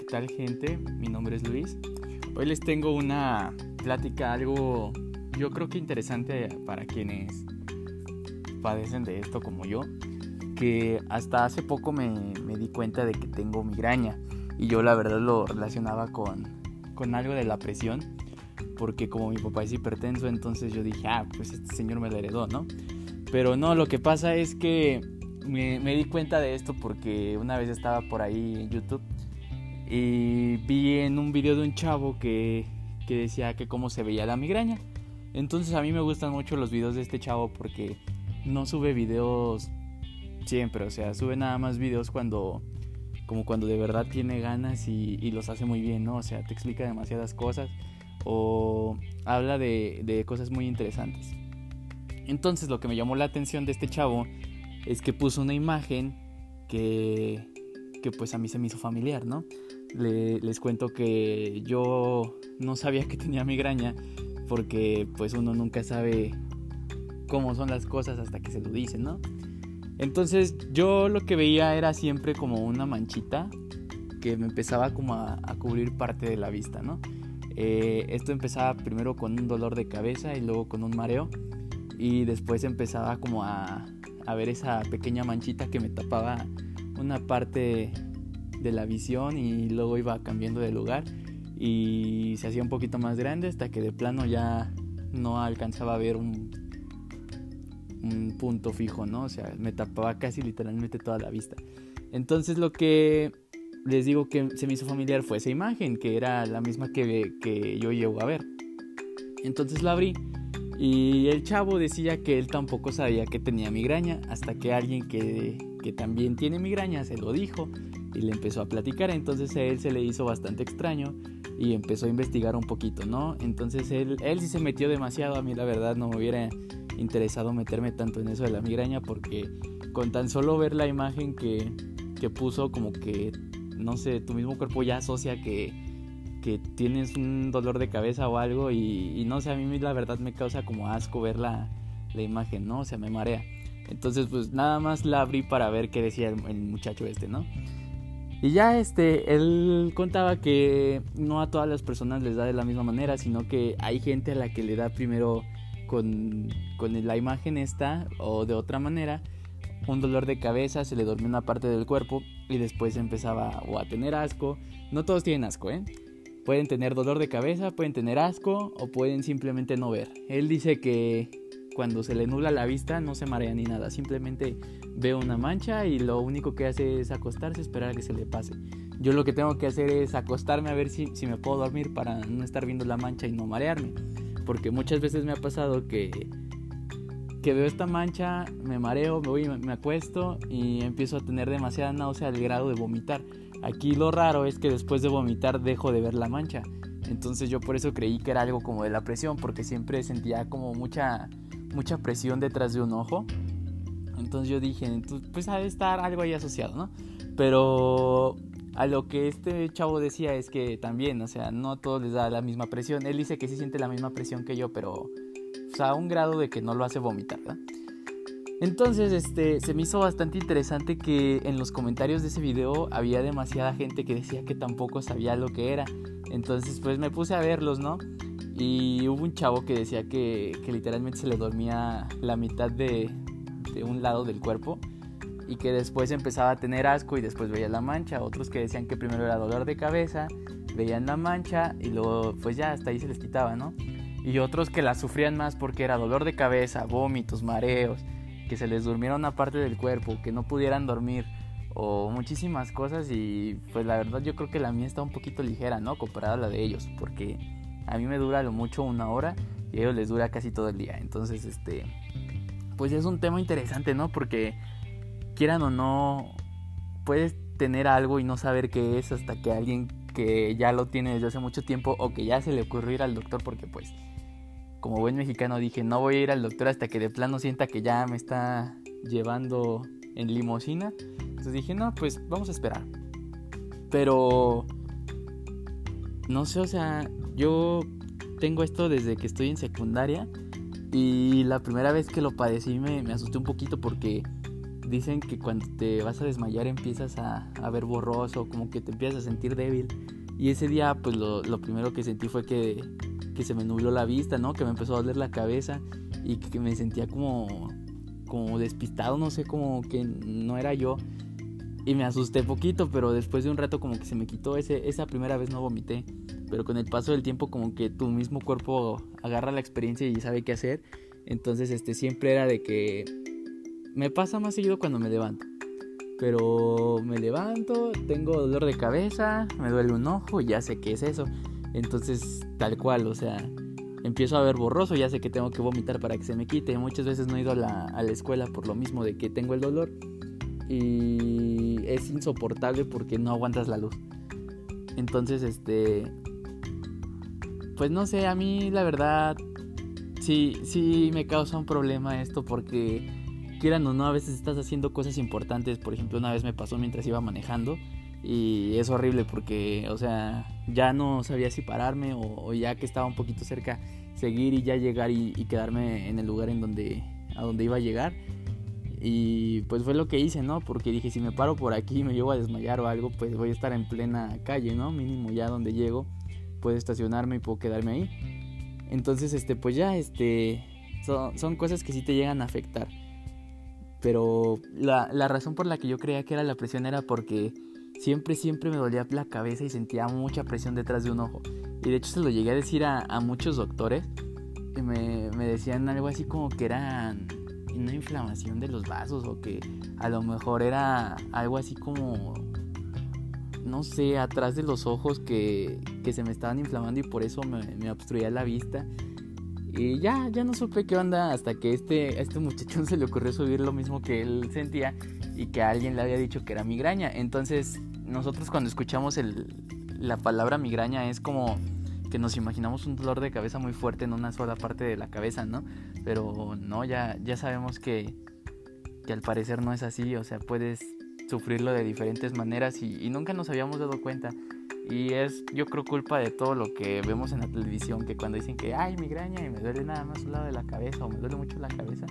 ¿qué tal gente? Mi nombre es Luis. Hoy les tengo una plática algo, yo creo que interesante para quienes padecen de esto como yo, que hasta hace poco me, me di cuenta de que tengo migraña y yo la verdad lo relacionaba con, con algo de la presión, porque como mi papá es hipertenso, entonces yo dije, ah, pues este señor me la heredó, ¿no? Pero no, lo que pasa es que me, me, di cuenta de esto porque una vez estaba por ahí en YouTube y vi en un video de un chavo que, que decía que cómo se veía la migraña. Entonces a mí me gustan mucho los videos de este chavo porque no sube videos siempre, o sea, sube nada más videos cuando como cuando de verdad tiene ganas y, y los hace muy bien, ¿no? O sea, te explica demasiadas cosas o habla de, de cosas muy interesantes. Entonces lo que me llamó la atención de este chavo es que puso una imagen que, que pues a mí se me hizo familiar, ¿no? Les cuento que yo no sabía que tenía migraña porque pues uno nunca sabe cómo son las cosas hasta que se lo dicen, ¿no? Entonces yo lo que veía era siempre como una manchita que me empezaba como a, a cubrir parte de la vista, ¿no? Eh, esto empezaba primero con un dolor de cabeza y luego con un mareo y después empezaba como a, a ver esa pequeña manchita que me tapaba una parte de la visión y luego iba cambiando de lugar y se hacía un poquito más grande hasta que de plano ya no alcanzaba a ver un, un punto fijo, ¿no? O sea, me tapaba casi literalmente toda la vista. Entonces lo que les digo que se me hizo familiar fue esa imagen, que era la misma que, que yo llego a ver. Entonces la abrí y el chavo decía que él tampoco sabía que tenía migraña hasta que alguien que, que, también tiene migraña se lo dijo y le empezó a platicar. Entonces a él se le hizo bastante extraño y empezó a investigar un poquito, ¿no? Entonces él, él sí se metió demasiado. A mí la verdad no me hubiera interesado meterme tanto en eso de la migraña porque con tan solo ver la imagen que, que puso como que, no sé, tu mismo cuerpo ya asocia que que tienes un dolor de cabeza o algo y, no sé, a mí la verdad me causa como asco ver la, la, imagen, ¿no? O sea, me marea. Entonces, pues nada más la abrí para ver qué decía el, el, muchacho este, ¿no? Y ya este, él contaba que no a todas las personas les da de la misma manera, sino que hay gente a la que le da primero con, con la imagen esta o de otra manera un dolor de cabeza, se le dormía una parte del cuerpo y después empezaba o a tener asco. No todos tienen asco, ¿eh? Pueden tener dolor de cabeza, pueden tener asco o pueden simplemente no ver. Él dice que cuando se le nubla la vista no se marea ni nada, simplemente ve una mancha y lo único que hace es acostarse, esperar a que se le pase. Yo lo que tengo que hacer es acostarme a ver si, si me puedo dormir para no estar viendo la mancha y no marearme. Porque muchas veces me ha pasado que, que veo esta mancha, me mareo, me voy, me acuesto y empiezo a tener demasiada náusea al grado de vomitar. Aquí lo raro es que después de vomitar dejo de ver la mancha. Entonces yo por eso creí que era algo como de la presión, porque siempre sentía como mucha, mucha presión detrás de un ojo. Entonces yo dije, pues ha de estar algo ahí asociado, ¿no? Pero a lo que este chavo decía es que también, o sea, no a todos les da la misma presión. Él dice que sí siente la misma presión que yo, pero a un grado de que no lo hace vomitar, ¿verdad? Entonces, este, se me hizo bastante interesante que en los comentarios de ese video había demasiada gente que decía que tampoco sabía lo que era. Entonces, pues me puse a verlos, ¿no? Y hubo un chavo que decía que, que literalmente se le dormía la mitad de, de un lado del cuerpo y que después empezaba a tener asco y después veía la mancha. Otros que decían que primero era dolor de cabeza, veían la mancha y luego pues ya hasta ahí se les quitaba, ¿no? Y otros que la sufrían más porque era dolor de cabeza, vómitos, mareos que se les durmiera una parte del cuerpo, que no pudieran dormir o muchísimas cosas y pues la verdad yo creo que la mía está un poquito ligera, ¿no? Comparada a la de ellos, porque a mí me dura lo mucho una hora y a ellos les dura casi todo el día. Entonces, este, pues es un tema interesante, ¿no? Porque quieran o no, puedes tener algo y no saber qué es hasta que alguien que ya lo tiene desde hace mucho tiempo o que ya se le ocurrió ir al doctor porque pues como buen mexicano dije, no voy a ir al doctor hasta que de plano sienta que ya me está llevando en limosina. Entonces dije, no, pues vamos a esperar. Pero, no sé, o sea, yo tengo esto desde que estoy en secundaria y la primera vez que lo padecí me, asusté un poquito porque dicen que cuando te vas a desmayar empiezas a, a ver borroso, como que te empiezas a sentir débil. Y ese día, pues lo, lo primero que sentí fue que, que, se me nubló la vista, ¿no? Que me empezó a doler la cabeza y que, me sentía como, como despistado, no sé, como que no era yo. Y me asusté poquito, pero después de un rato como que se me quitó. Ese, esa primera vez no vomité, pero con el paso del tiempo como que tu mismo cuerpo agarra la experiencia y sabe qué hacer. Entonces, este, siempre era de que me pasa más seguido cuando me levanto. Pero me levanto, tengo dolor de cabeza, me duele un ojo ya sé qué es eso. Entonces, tal cual, o sea, empiezo a ver borroso, ya sé que tengo que vomitar para que se me quite. Muchas veces no he ido a la, a la escuela por lo mismo de que tengo el dolor. Y es insoportable porque no aguantas la luz. Entonces, este... Pues no sé, a mí la verdad sí, sí me causa un problema esto porque quieran o no, a veces estás haciendo cosas importantes. Por ejemplo, una vez me pasó mientras iba manejando y es horrible porque, o sea, ya no sabía si pararme o, ya que estaba un poquito cerca, seguir y ya llegar y, quedarme en el lugar en donde, a donde iba a llegar. Y pues fue lo que hice, ¿no? Porque dije, si me paro por aquí y me llevo a desmayar o algo, pues voy a estar en plena calle, ¿no? Mínimo ya donde llego, puedo estacionarme y puedo quedarme ahí. Entonces, este, pues ya, este, son, son cosas que sí te llegan a afectar. Pero la, la razón por la que yo creía que era la presión era porque siempre, siempre me dolía la cabeza y sentía mucha presión detrás de un ojo. Y de hecho se lo llegué a decir a, a muchos doctores. Y me, me, decían algo así como que era una inflamación de los vasos o que a lo mejor era algo así como, no sé, atrás de los ojos que, que se me estaban inflamando y por eso me, obstruía la vista. Y ya, ya no supe qué onda hasta que este, a este muchachón se le ocurrió subir lo mismo que él sentía y que alguien le había dicho que era migraña. Entonces, nosotros cuando escuchamos el, la palabra migraña es como que nos imaginamos un dolor de cabeza muy fuerte en una sola parte de la cabeza, ¿no? Pero no, ya, ya sabemos que, que al parecer no es así, o sea, puedes sufrirlo de diferentes maneras y, y nunca nos habíamos dado cuenta. Y es, yo creo, culpa de todo lo que vemos en la televisión, que cuando dicen que, hay migraña y me duele nada más un lado de la cabeza o me duele mucho la cabeza.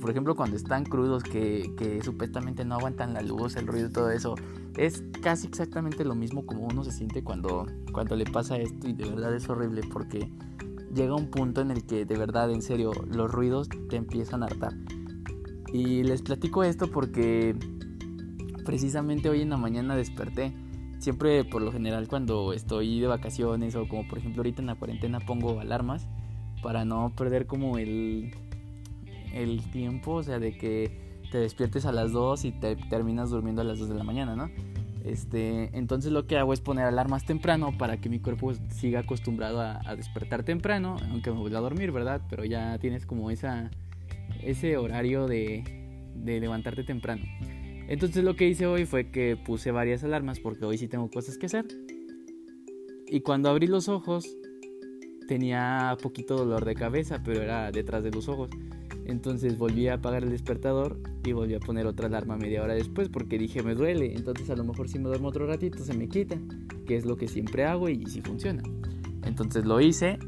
por ejemplo, cuando están crudos, que, que supuestamente no aguantan la luz, el ruido y todo eso. Es casi exactamente lo mismo como uno se siente cuando, cuando le pasa esto y de verdad es horrible porque llega un punto en el que de verdad, en serio, los ruidos te empiezan a hartar. Y les platico esto porque precisamente hoy en la mañana desperté siempre por lo general cuando estoy de vacaciones o como por ejemplo ahorita en la cuarentena pongo alarmas para no perder como el, el tiempo, o sea, de que te despiertes a las 2 y te terminas durmiendo a las 2 de la mañana, ¿no? Este, entonces lo que hago es poner alarmas temprano para que mi cuerpo siga acostumbrado a, a despertar temprano, aunque me vuelva a dormir, ¿verdad? Pero ya tienes como esa, ese horario de, de levantarte temprano. Entonces lo que hice hoy fue que puse varias alarmas porque hoy sí tengo cosas que hacer. Y cuando abrí los ojos tenía poquito dolor de cabeza, pero era detrás de los ojos. Entonces volví a apagar el despertador y volví a poner otra alarma media hora después porque dije me duele. Entonces a lo mejor si me duermo otro ratito se me quita, que es lo que siempre hago y sí funciona. Entonces lo hice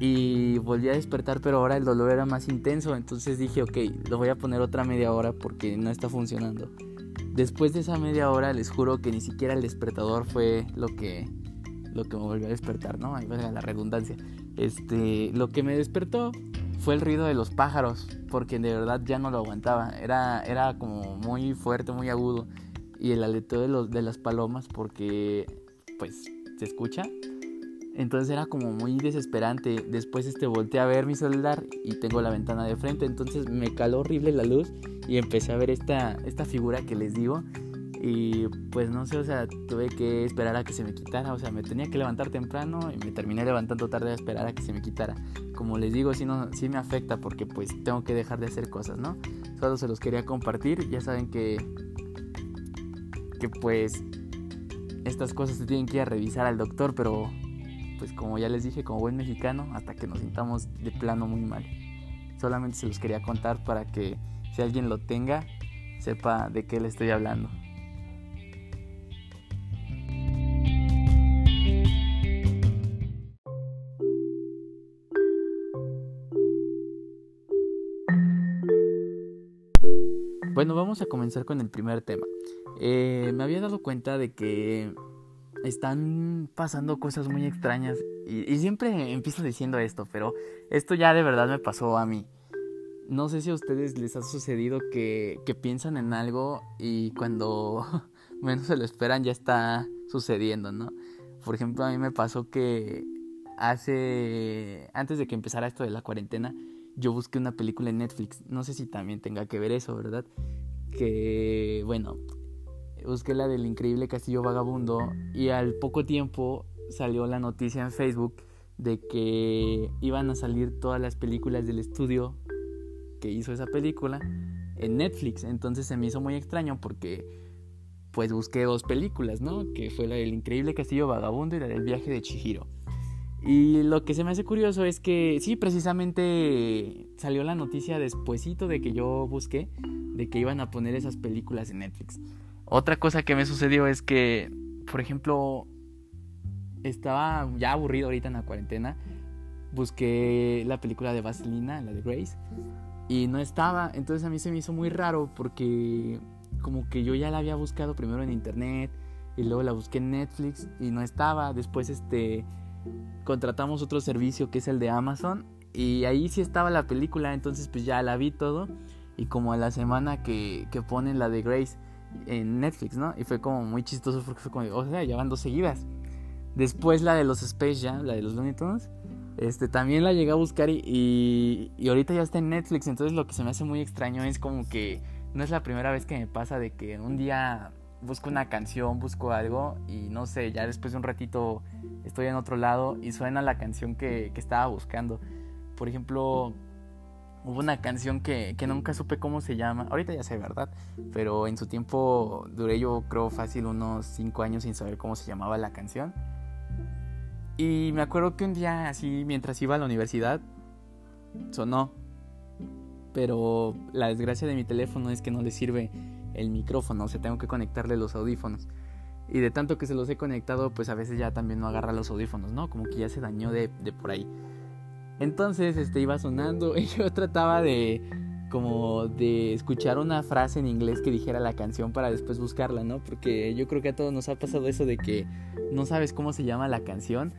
y volví a despertar, pero ahora el dolor era más intenso. Entonces dije, ok, lo voy a poner otra media hora porque no está funcionando. Después de esa media hora, les juro que ni siquiera el despertador fue lo que, lo que me volvió a despertar, ¿no? Ahí va la redundancia. Este, lo que me despertó fue el ruido de los pájaros, porque de verdad ya no lo aguantaba. Era, era como muy fuerte, muy agudo. Y el aleteo de, los, de las palomas, porque, pues, se escucha entonces era como muy desesperante. Después este volteé a ver mi celular y tengo la ventana de frente. Entonces me caló horrible la luz y empecé a ver esta, esta figura que les digo. Y pues no sé, o sea, tuve que esperar a que se me quitara. O sea, me tenía que levantar temprano y me terminé levantando tarde a esperar a que se me quitara. Como les digo, sí, no, sí me afecta porque pues tengo que dejar de hacer cosas, ¿no? Solo se los quería compartir. Ya saben que, que pues estas cosas se tienen que ir a revisar al doctor, pero pues como ya les dije, como buen mexicano, hasta que nos sintamos de plano muy mal. Solamente se los quería contar para que si alguien lo tenga, sepa de qué le estoy hablando. Bueno, vamos a comenzar con el primer tema. Eh, me había dado cuenta de que están pasando cosas muy extrañas y, siempre empiezo diciendo esto, pero esto ya de verdad me pasó a mí. No sé si a ustedes les ha sucedido que, que piensan en algo y cuando menos se lo esperan ya está sucediendo, ¿no? Por ejemplo, a mí me pasó que hace, antes de que empezara esto de la cuarentena, yo busqué una película en Netflix. No sé si también tenga que ver eso, ¿verdad? Que, bueno, busqué la del increíble Castillo Vagabundo y al poco tiempo salió la noticia en Facebook de que iban a salir todas las películas del estudio que hizo esa película en Netflix. Entonces se me hizo muy extraño porque pues busqué dos películas, ¿no? Que fue la del increíble Castillo Vagabundo y la del viaje de Chihiro. Y lo que se me hace curioso es que sí, precisamente salió la noticia despuesito de que yo busqué de que iban a poner esas películas en Netflix. Otra cosa que me sucedió es que, por ejemplo, estaba ya aburrido ahorita en la cuarentena. Busqué la película de Vaselina, la de Grace, y no estaba. Entonces a mí se me hizo muy raro porque como que yo ya la había buscado primero en internet y luego la busqué en Netflix y no estaba. Después este contratamos otro servicio que es el de Amazon y ahí sí estaba la película, entonces pues ya la vi todo y como a la semana que, que ponen la de Grace en Netflix, ¿no? Y fue como muy chistoso porque fue como, o sea, ya van dos seguidas. Después la de los Space Jam, la de los Looney Tunes, este, también la llegué a buscar y, y, ahorita ya está en Netflix, entonces lo que se me hace muy extraño es como que no es la primera vez que me pasa de que un día busco una canción, busco algo y no sé, ya después de un ratito estoy en otro lado y suena la canción que, que estaba buscando. Por ejemplo, hubo una canción que, que, nunca supe cómo se llama, ahorita ya sé, ¿verdad? Pero en su tiempo duré yo creo fácil unos 5 años sin saber cómo se llamaba la canción. Y me acuerdo que un día así, mientras iba a la universidad, sonó. Pero la desgracia de mi teléfono es que no le sirve el micrófono, o sea, tengo que conectarle los audífonos. Y de tanto que se los he conectado, pues a veces ya también no agarra los audífonos, ¿no? Como que ya se dañó de, de por ahí. Entonces, este iba sonando y yo trataba de como de escuchar una frase en inglés que dijera la canción para después buscarla, ¿no? Porque yo creo que a todos nos ha pasado eso de que no sabes cómo se llama la canción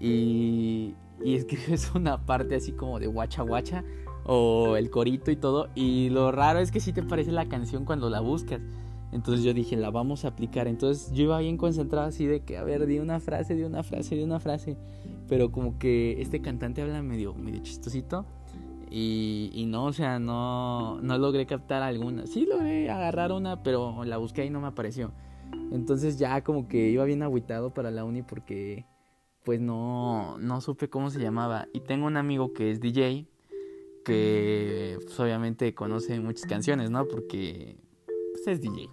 y, y escribes una parte así como de guacha guacha o el corito y todo. Y lo raro es que sí te parece la canción cuando la buscas. Entonces yo dije, la vamos a aplicar. Entonces yo iba bien concentrado así de que, a ver, di una frase, di una frase, di una frase. Pero como que este cantante habla medio, medio chistosito. Y, y no, o sea, no, no logré captar alguna. Sí logré agarrar una, pero la busqué y no me apareció. Entonces ya como que iba bien agüitado para la uni porque pues no, no supe cómo se llamaba. Y tengo un amigo que es DJ, que pues, obviamente conoce muchas canciones, ¿no? Porque pues, es DJ.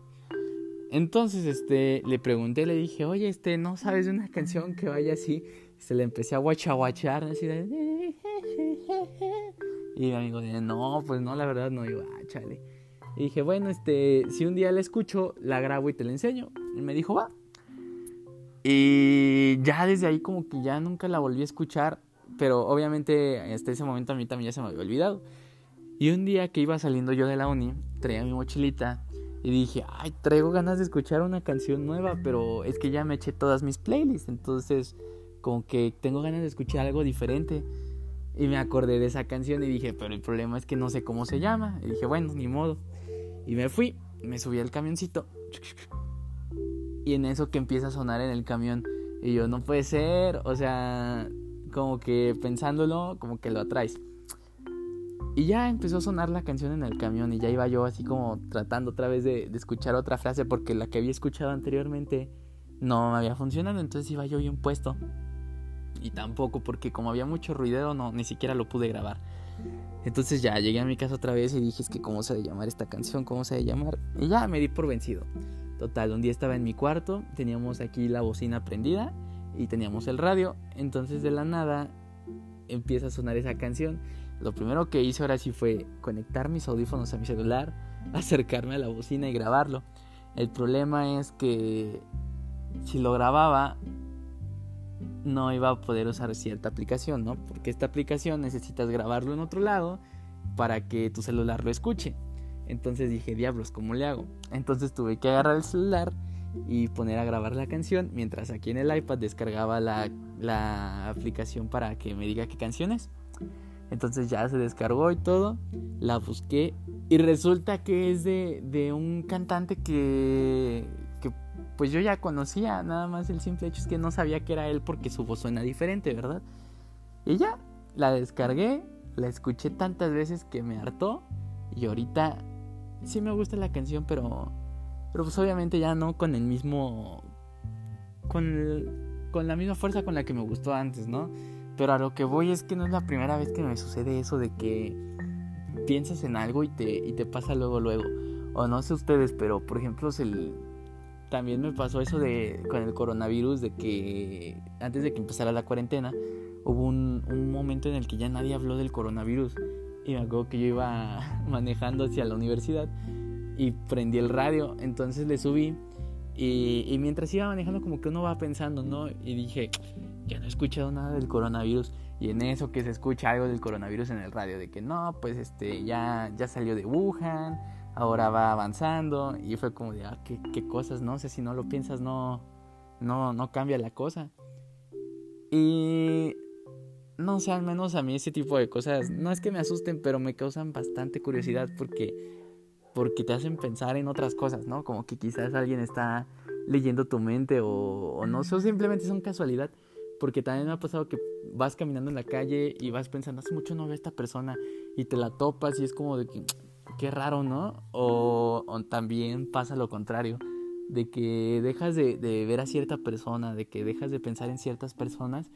Entonces, este, le pregunté, le dije, oye, este, ¿no sabes de una canción que vaya así? Se le empecé a guachaguachar, así de... Y mi amigo no, pues no, la verdad no, iba, ah, chale. Y dije, bueno, este, si un día la escucho, la grabo y te la enseño. Y me dijo, va. Y ya desde ahí como que ya nunca la volví a escuchar pero obviamente hasta ese momento a mí también ya se me había olvidado. Y un día que iba saliendo yo de la uni, traía mi mochilita y dije, ay, traigo ganas de escuchar una canción nueva, pero es que ya me eché todas mis playlists, entonces como que tengo ganas de escuchar algo diferente. Y me acordé de esa canción y dije, pero el problema es que no sé cómo se llama. Y dije, bueno, ni modo. Y me fui, me subí al camioncito. Y en eso que empieza a sonar en el camión. Y yo, no puede ser, o sea, como que pensándolo, como que lo atraes. Y ya empezó a sonar la canción en el camión y ya iba yo así como tratando otra vez de, escuchar otra frase porque la que había escuchado anteriormente no me había funcionado, entonces iba yo bien puesto. Y tampoco porque como había mucho ruidero no ni siquiera lo pude grabar. Entonces ya llegué a mi casa otra vez y dije es que cómo se debe llamar esta canción, cómo se debe llamar. Y ya me di por vencido. Total, un día estaba en mi cuarto, teníamos aquí la bocina prendida y teníamos el radio. Entonces de la nada empieza a sonar esa canción. Lo primero que hice ahora sí fue conectar mis audífonos a mi celular, acercarme a la bocina y grabarlo. El problema es que si lo grababa no iba a poder usar cierta aplicación, ¿no? Porque esta aplicación necesitas grabarlo en otro lado para que tu celular lo escuche. Entonces dije, diablos, ¿cómo le hago? Entonces tuve que agarrar el celular y poner a grabar la canción mientras aquí en el iPad descargaba la, la aplicación para que me diga qué canciones. Entonces ya se descargó y todo, la busqué y resulta que es de, de un cantante que pues yo ya conocía, nada más el simple hecho es que no sabía que era él porque su voz suena diferente, ¿verdad? Y ya, la descargué, la escuché tantas veces que me hartó y ahorita sí me gusta la canción, pero pero pues obviamente ya no con el mismo con con la misma fuerza con la que me gustó antes, ¿no? Pero a lo que voy es que no es la primera vez que me sucede eso de que piensas en algo y te, y te pasa luego, luego. O no sé ustedes, pero por ejemplo, el, también me pasó eso de con el coronavirus, de que antes de que empezara la cuarentena, hubo un, un momento en el que ya nadie habló del coronavirus. Y me acuerdo que yo iba manejando hacia la universidad y prendí el radio, entonces le subí y, y, mientras iba manejando como que uno va pensando, ¿no? Y dije, ya no he escuchado nada del coronavirus. Y en eso que se escucha algo del coronavirus en el radio, de que no, pues este, ya, ya salió de Wuhan, ahora va avanzando. Y fue como de, ah, qué, qué cosas, no sé, si no lo piensas, no, no, no cambia la cosa. Y no sé, al menos a mí ese tipo de cosas, no es que me asusten, pero me causan bastante curiosidad porque, porque te hacen pensar en otras cosas, ¿no? Como que quizás alguien está leyendo tu mente o, o no sé, simplemente son casualidad. Porque también me ha pasado que vas caminando en la calle y vas pensando, hace mucho no veo a esta persona y te la topas y es como de que, qué raro, ¿no? O, o también pasa lo contrario, de que dejas de, de, ver a cierta persona, de que dejas de pensar en ciertas personas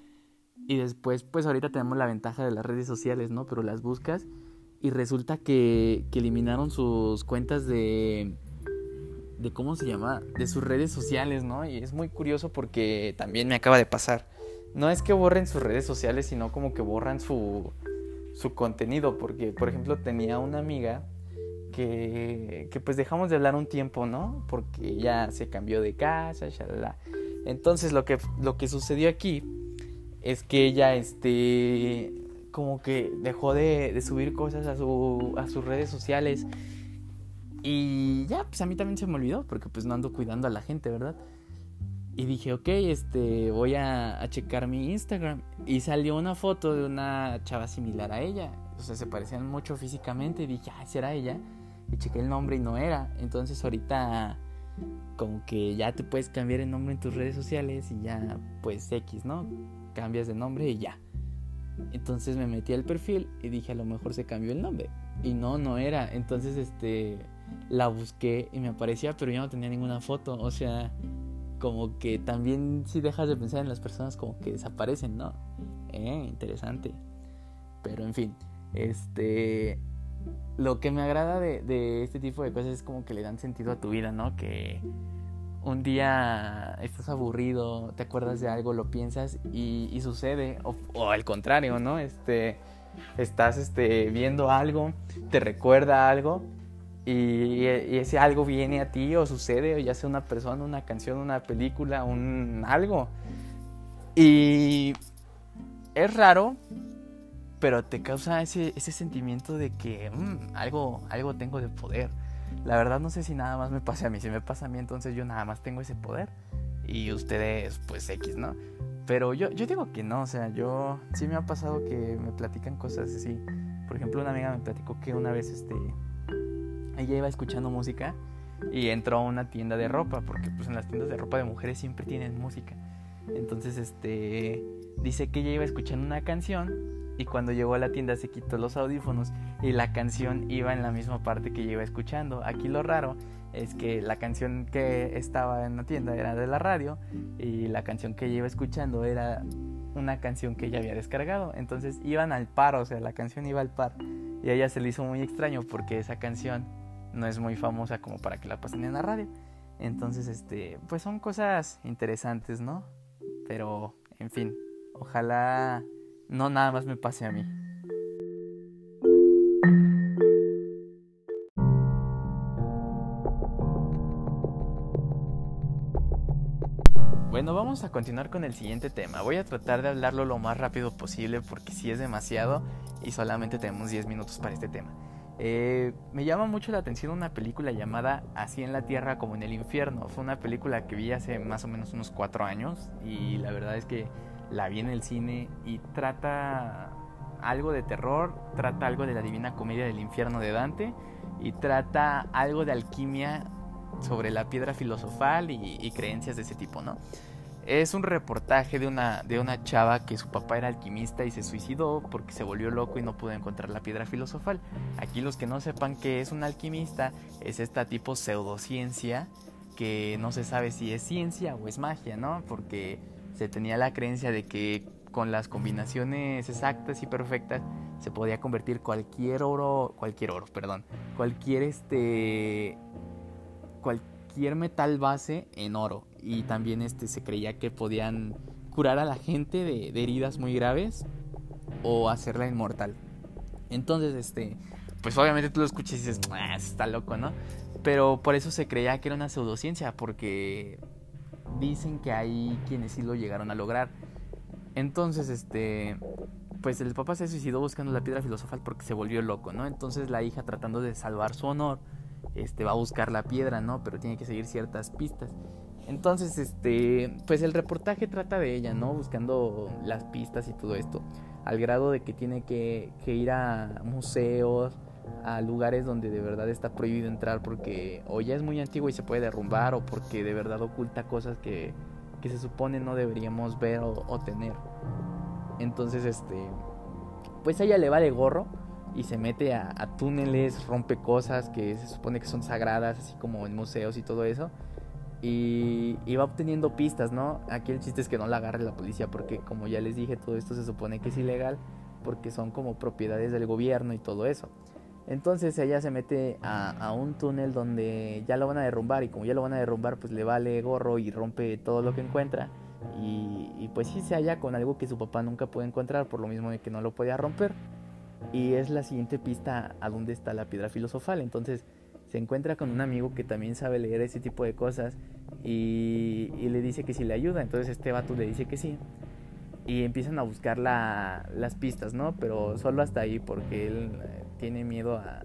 y después, pues ahorita tenemos la ventaja de las redes sociales, ¿no? Pero las buscas y resulta que, que eliminaron sus cuentas de, de, ¿cómo se llama? De sus redes sociales, ¿no? Y es muy curioso porque también me acaba de pasar no es que borren sus redes sociales, sino como que borran su, su contenido. Porque, por ejemplo, tenía una amiga que, pues dejamos de hablar un tiempo, ¿no? Porque ya se cambió de casa, shalala. Entonces lo que, lo que sucedió aquí es que ella, este, como que dejó de, de subir cosas a, su, a sus redes sociales. Y ya, pues a mí también se me olvidó, porque pues no ando cuidando a la gente, ¿verdad? Y dije, ok, este, voy a, a, checar mi Instagram. Y salió una foto de una chava similar a ella. O sea, se parecían mucho físicamente. Y dije, ah, será ella. Y chequé el nombre y no era. Entonces ahorita como que ya te puedes cambiar el nombre en tus redes sociales y ya pues X, ¿no? Cambias de nombre y ya. Entonces me metí al perfil y dije, a lo mejor se cambió el nombre. Y no, no era. Entonces, este, la busqué y me aparecía, pero yo no tenía ninguna foto. O sea, como que también si dejas de pensar en las personas como que desaparecen, ¿no? Eh, interesante. Pero en fin, este... Lo que me agrada de, de, este tipo de cosas es como que le dan sentido a tu vida, ¿no? Que un día estás aburrido, te acuerdas de algo, lo piensas y, sucede. O, o, al contrario, ¿no? Este, estás este, viendo algo, te recuerda algo y, y, ese algo viene a ti o sucede, o ya sea una persona, una canción, una película, un algo. Y es raro, pero te causa ese, ese sentimiento de que mmm, algo, algo tengo de poder. La verdad no sé si nada más me pasa a mí, si me pasa a mí entonces yo nada más tengo ese poder y ustedes pues X, ¿no? Pero yo, yo digo que no, o sea, yo sí me ha pasado que me platican cosas así. Por ejemplo, una amiga me platicó que una vez este ella iba escuchando música y entró a una tienda de ropa, porque pues en las tiendas de ropa de mujeres siempre tienen música. Entonces, este, dice que ella iba escuchando una canción y cuando llegó a la tienda se quitó los audífonos y la canción iba en la misma parte que ella iba escuchando. Aquí lo raro es que la canción que estaba en la tienda era de la radio y la canción que ella iba escuchando era una canción que ella había descargado. Entonces iban al par, o sea, la canción iba al par. Y a ella se le hizo muy extraño porque esa canción no es muy famosa como para que la pasen en la radio. Entonces, este, pues son cosas interesantes, ¿no? Pero, en fin, ojalá no nada más me pase a mí. Bueno, vamos a continuar con el siguiente tema. Voy a tratar de hablarlo lo más rápido posible porque sí es demasiado y solamente tenemos 10 minutos para este tema. Eh, me llama mucho la atención una película llamada Así en la Tierra como en el Infierno. Fue una película que vi hace más o menos unos cuatro años y la verdad es que la vi en el cine y trata algo de terror, trata algo de la Divina Comedia del Infierno de Dante y trata algo de alquimia sobre la piedra filosofal y, creencias de ese tipo, ¿no? Es un reportaje de una, de una chava que su papá era alquimista y se suicidó porque se volvió loco y no pudo encontrar la piedra filosofal. Aquí los que no sepan que es un alquimista es esta tipo pseudociencia que no se sabe si es ciencia o es magia, ¿no? Porque se tenía la creencia de que con las combinaciones exactas y perfectas se podía convertir cualquier oro, cualquier oro, perdón, cualquier este cualquier metal base en oro y también este, se creía que podían curar a la gente de, heridas muy graves o hacerla inmortal. Entonces, este, pues obviamente tú lo escuchas y dices, ah, está loco, ¿no? Pero por eso se creía que era una pseudociencia, porque dicen que hay quienes sí lo llegaron a lograr. Entonces, este, pues el papá se suicidó buscando la piedra filosofal porque se volvió loco, ¿no? Entonces la hija tratando de salvar su honor, este, va a buscar la piedra, ¿no? Pero tiene que seguir ciertas pistas. Entonces, este, pues el reportaje trata de ella, ¿no? Buscando las pistas y todo esto. Al grado de que tiene que, ir a museos, a lugares donde de verdad está prohibido entrar porque o ya es muy antiguo y se puede derrumbar o porque de verdad oculta cosas que, que se supone no deberíamos ver o, tener. Entonces, este, pues ella le va de gorro y se mete a, a túneles, rompe cosas que se supone que son sagradas, así como en museos y todo eso y, va obteniendo pistas, ¿no? Aquí el chiste es que no la agarre la policía porque como ya les dije, todo esto se supone que es ilegal porque son como propiedades del gobierno y todo eso. Entonces ella se mete a, un túnel donde ya lo van a derrumbar y como ya lo van a derrumbar pues le vale gorro y rompe todo lo que encuentra y, pues sí se halla con algo que su papá nunca puede encontrar por lo mismo de que no lo podía romper y es la siguiente pista a dónde está la piedra filosofal. Entonces se encuentra con un amigo que también sabe leer ese tipo de cosas y, le dice que si le ayuda. Entonces este vato le dice que sí. Y empiezan a buscar las pistas, ¿no? Pero solo hasta ahí porque él tiene miedo a,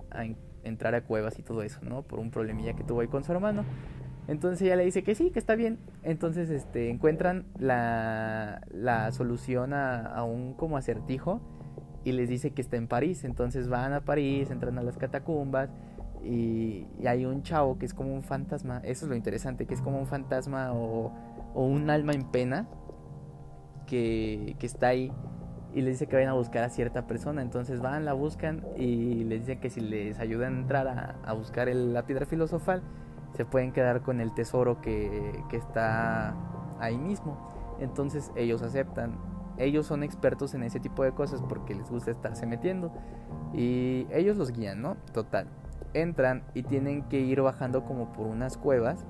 entrar a cuevas y todo eso, ¿no? Por un problemilla que tuvo ahí con su hermano. Entonces ella le dice que sí, que está bien. Entonces este, encuentran la, solución a, a, un como acertijo y les dice que está en París. Entonces van a París, entran a las catacumbas y, hay un chavo que es como un fantasma, eso es lo interesante, que es como un fantasma o, un alma en pena que, está ahí y les dice que vayan a buscar a cierta persona. Entonces van, la buscan y les dice que si les ayudan a entrar a, buscar la piedra filosofal, se pueden quedar con el tesoro que, que, está ahí mismo. Entonces ellos aceptan. Ellos son expertos en ese tipo de cosas porque les gusta estarse metiendo. Y ellos los guían, ¿no? Total entran y tienen que ir bajando como por unas cuevas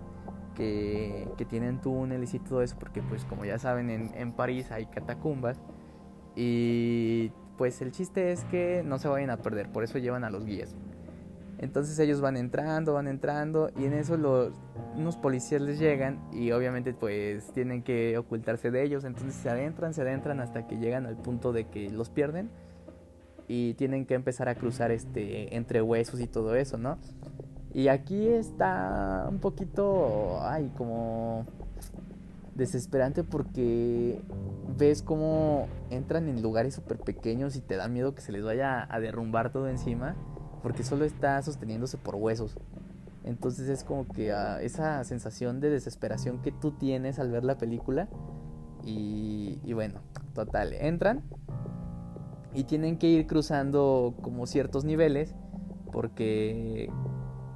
que, tienen túneles y todo eso, porque pues como ya saben en, en París hay catacumbas y pues el chiste es que no se vayan a perder, por eso llevan a los guías. Entonces ellos van entrando, van entrando y en eso los, unos policías les llegan y obviamente pues tienen que ocultarse de ellos, entonces se adentran, se adentran hasta que llegan al punto de que los pierden y tienen que empezar a cruzar este entre huesos y todo eso, ¿no? Y aquí está un poquito, ay, como desesperante porque ves cómo entran en lugares súper pequeños y te da miedo que se les vaya a derrumbar todo encima porque solo está sosteniéndose por huesos. Entonces es como que ah, esa sensación de desesperación que tú tienes al ver la película y, y bueno, total, entran y tienen que ir cruzando como ciertos niveles porque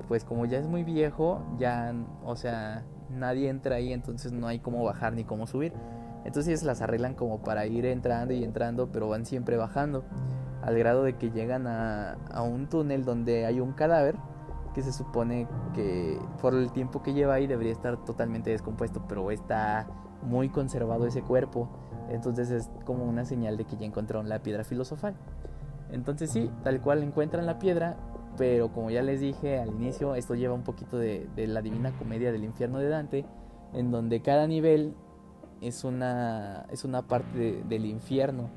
pues como ya es muy viejo, ya, o sea, nadie entra ahí, entonces no hay cómo bajar ni cómo subir. Entonces las arreglan como para ir entrando y entrando, pero van siempre bajando, al grado de que llegan a, a un túnel donde hay un cadáver que se supone que por el tiempo que lleva ahí debería estar totalmente descompuesto, pero está muy conservado ese cuerpo. Entonces es como una señal de que ya encontraron la piedra filosofal. Entonces sí, tal cual encuentran la piedra, pero como ya les dije al inicio, esto lleva un poquito de, la divina comedia del infierno de Dante, en donde cada nivel es una, es una parte del infierno.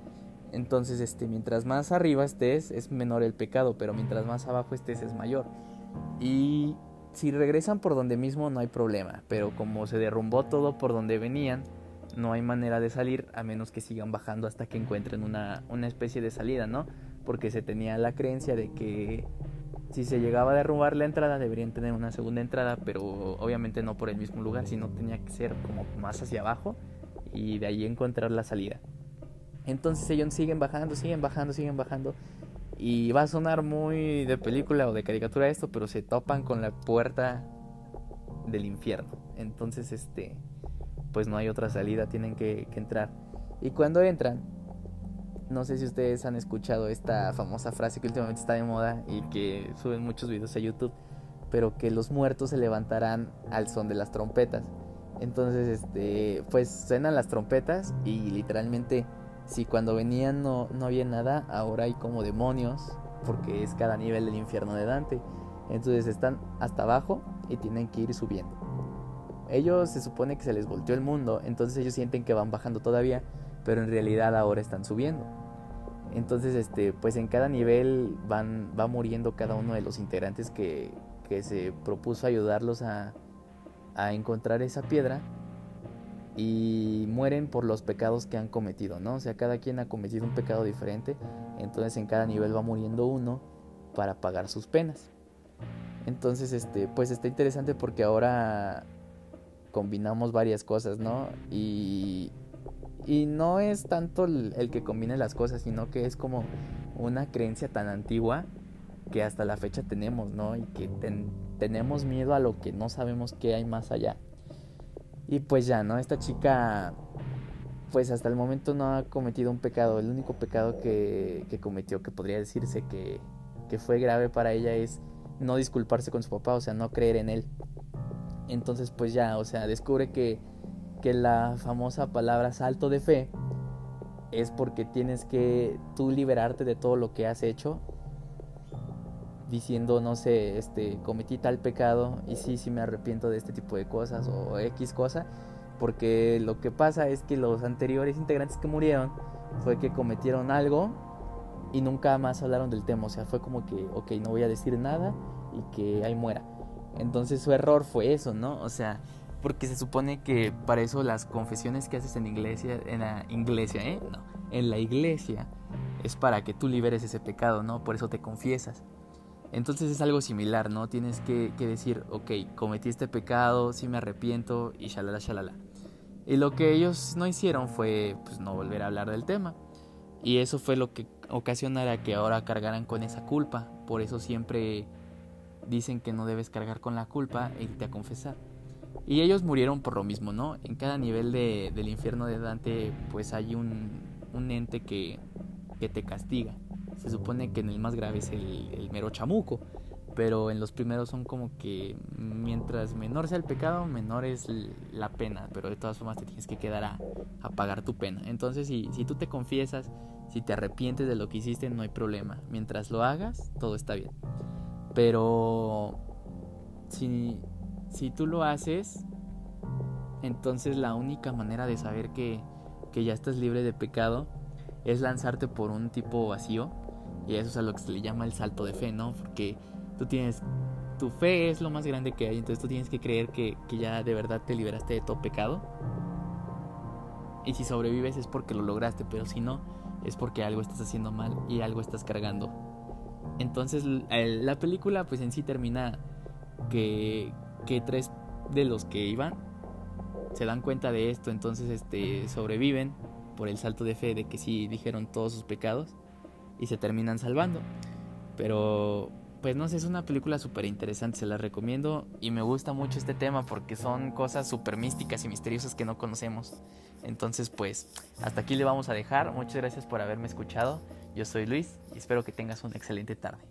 Entonces, este, mientras más arriba estés, es menor el pecado, pero mientras más abajo estés, es mayor. Y si regresan por donde mismo, no hay problema. Pero como se derrumbó todo por donde venían, no hay manera de salir a menos que sigan bajando hasta que encuentren una, una especie de salida, ¿no? Porque se tenía la creencia de que si se llegaba a derrumbar la entrada, deberían tener una segunda entrada, pero obviamente no por el mismo lugar, sino tenía que ser como más hacia abajo y de ahí encontrar la salida. Entonces ellos siguen bajando, siguen bajando, siguen bajando. Y va a sonar muy de película o de caricatura esto, pero se topan con la puerta del infierno. Entonces, este, pues no hay otra salida, tienen que, que entrar. Y cuando entran, no sé si ustedes han escuchado esta famosa frase que últimamente está de moda y que suben muchos videos a YouTube, pero que los muertos se levantarán al son de las trompetas. Entonces, este, pues suenan las trompetas y literalmente si cuando venían no, no había nada, ahora hay como demonios, porque es cada nivel del infierno de Dante. Entonces están hasta abajo y tienen que ir subiendo. Ellos se supone que se les volteó el mundo, entonces ellos sienten que van bajando todavía, pero en realidad ahora están subiendo. Entonces, este, pues en cada nivel van, va muriendo cada uno de los integrantes que, que se propuso ayudarlos a, a encontrar esa piedra y mueren por los pecados que han cometido, ¿no? O sea, cada quien ha cometido un pecado diferente, entonces en cada nivel va muriendo uno para pagar sus penas. Entonces, este, pues está interesante porque ahora combinamos varias cosas, ¿no? Y, y no es tanto el, que combine las cosas, sino que es como una creencia tan antigua que hasta la fecha tenemos, ¿no? Y que tenemos miedo a lo que no sabemos qué hay más allá. Y pues ya, ¿no? Esta chica, pues hasta el momento no ha cometido un pecado. El único pecado que, que cometió, que podría decirse que, que fue grave para ella, es no disculparse con su papá, o sea, no creer en él. Entonces, pues ya, o sea, descubre que, que la famosa palabra salto de fe es porque tienes que tú liberarte de todo lo que has hecho diciendo, no sé, este, cometí tal pecado y sí, sí me arrepiento de este tipo de cosas o X cosa, porque lo que pasa es que los anteriores integrantes que murieron fue que cometieron algo y nunca más hablaron del tema, o sea, fue como que, ok, no voy a decir nada y que ahí muera. Entonces su error fue eso, ¿no? O sea, porque se supone que para eso las confesiones que haces en iglesia, en la iglesia, ¿eh? No, en la iglesia es para que tú liberes ese pecado, ¿no? Por eso te confiesas. Entonces es algo similar, ¿no? Tienes que, decir, ok, cometí este pecado, sí me arrepiento y shalala, shalala. Y lo que ellos no hicieron fue pues no volver a hablar del tema. Y eso fue lo que ocasionara que ahora cargaran con esa culpa. Por eso siempre dicen que no debes cargar con la culpa e irte a confesar. Y ellos murieron por lo mismo, ¿no? En cada nivel de, del infierno de Dante pues hay un, un ente que, que te castiga. Se supone que en el más grave es el, mero chamuco, pero en los primeros son como que mientras menor sea el pecado, menor es la pena, pero de todas formas te tienes que quedar a, pagar tu pena. Entonces, si, si tú te confiesas, si te arrepientes de lo que hiciste, no hay problema. Mientras lo hagas, todo está bien. Pero si, si tú lo haces, entonces la única manera de saber que, que ya estás libre de pecado es lanzarte por un tipo vacío y eso es a lo que se le llama el salto de fe, ¿no? Porque tú tienes, tu fe es lo más grande que hay, entonces tú tienes que creer que, ya de verdad te liberaste de todo pecado. Y si sobrevives es porque lo lograste, pero si no, es porque algo estás haciendo mal y algo estás cargando. Entonces la película pues en sí termina que, que tres de los que iban se dan cuenta de esto, entonces este, sobreviven por el salto de fe de que sí dijeron todos sus pecados y se terminan salvando. Pero, pues no sé, es una película súper interesante, se la recomiendo y me gusta mucho este tema porque son cosas súper místicas y misteriosas que no conocemos. Entonces, pues, hasta aquí le vamos a dejar. Muchas gracias por haberme escuchado. Yo soy Luis y espero que tengas una excelente tarde.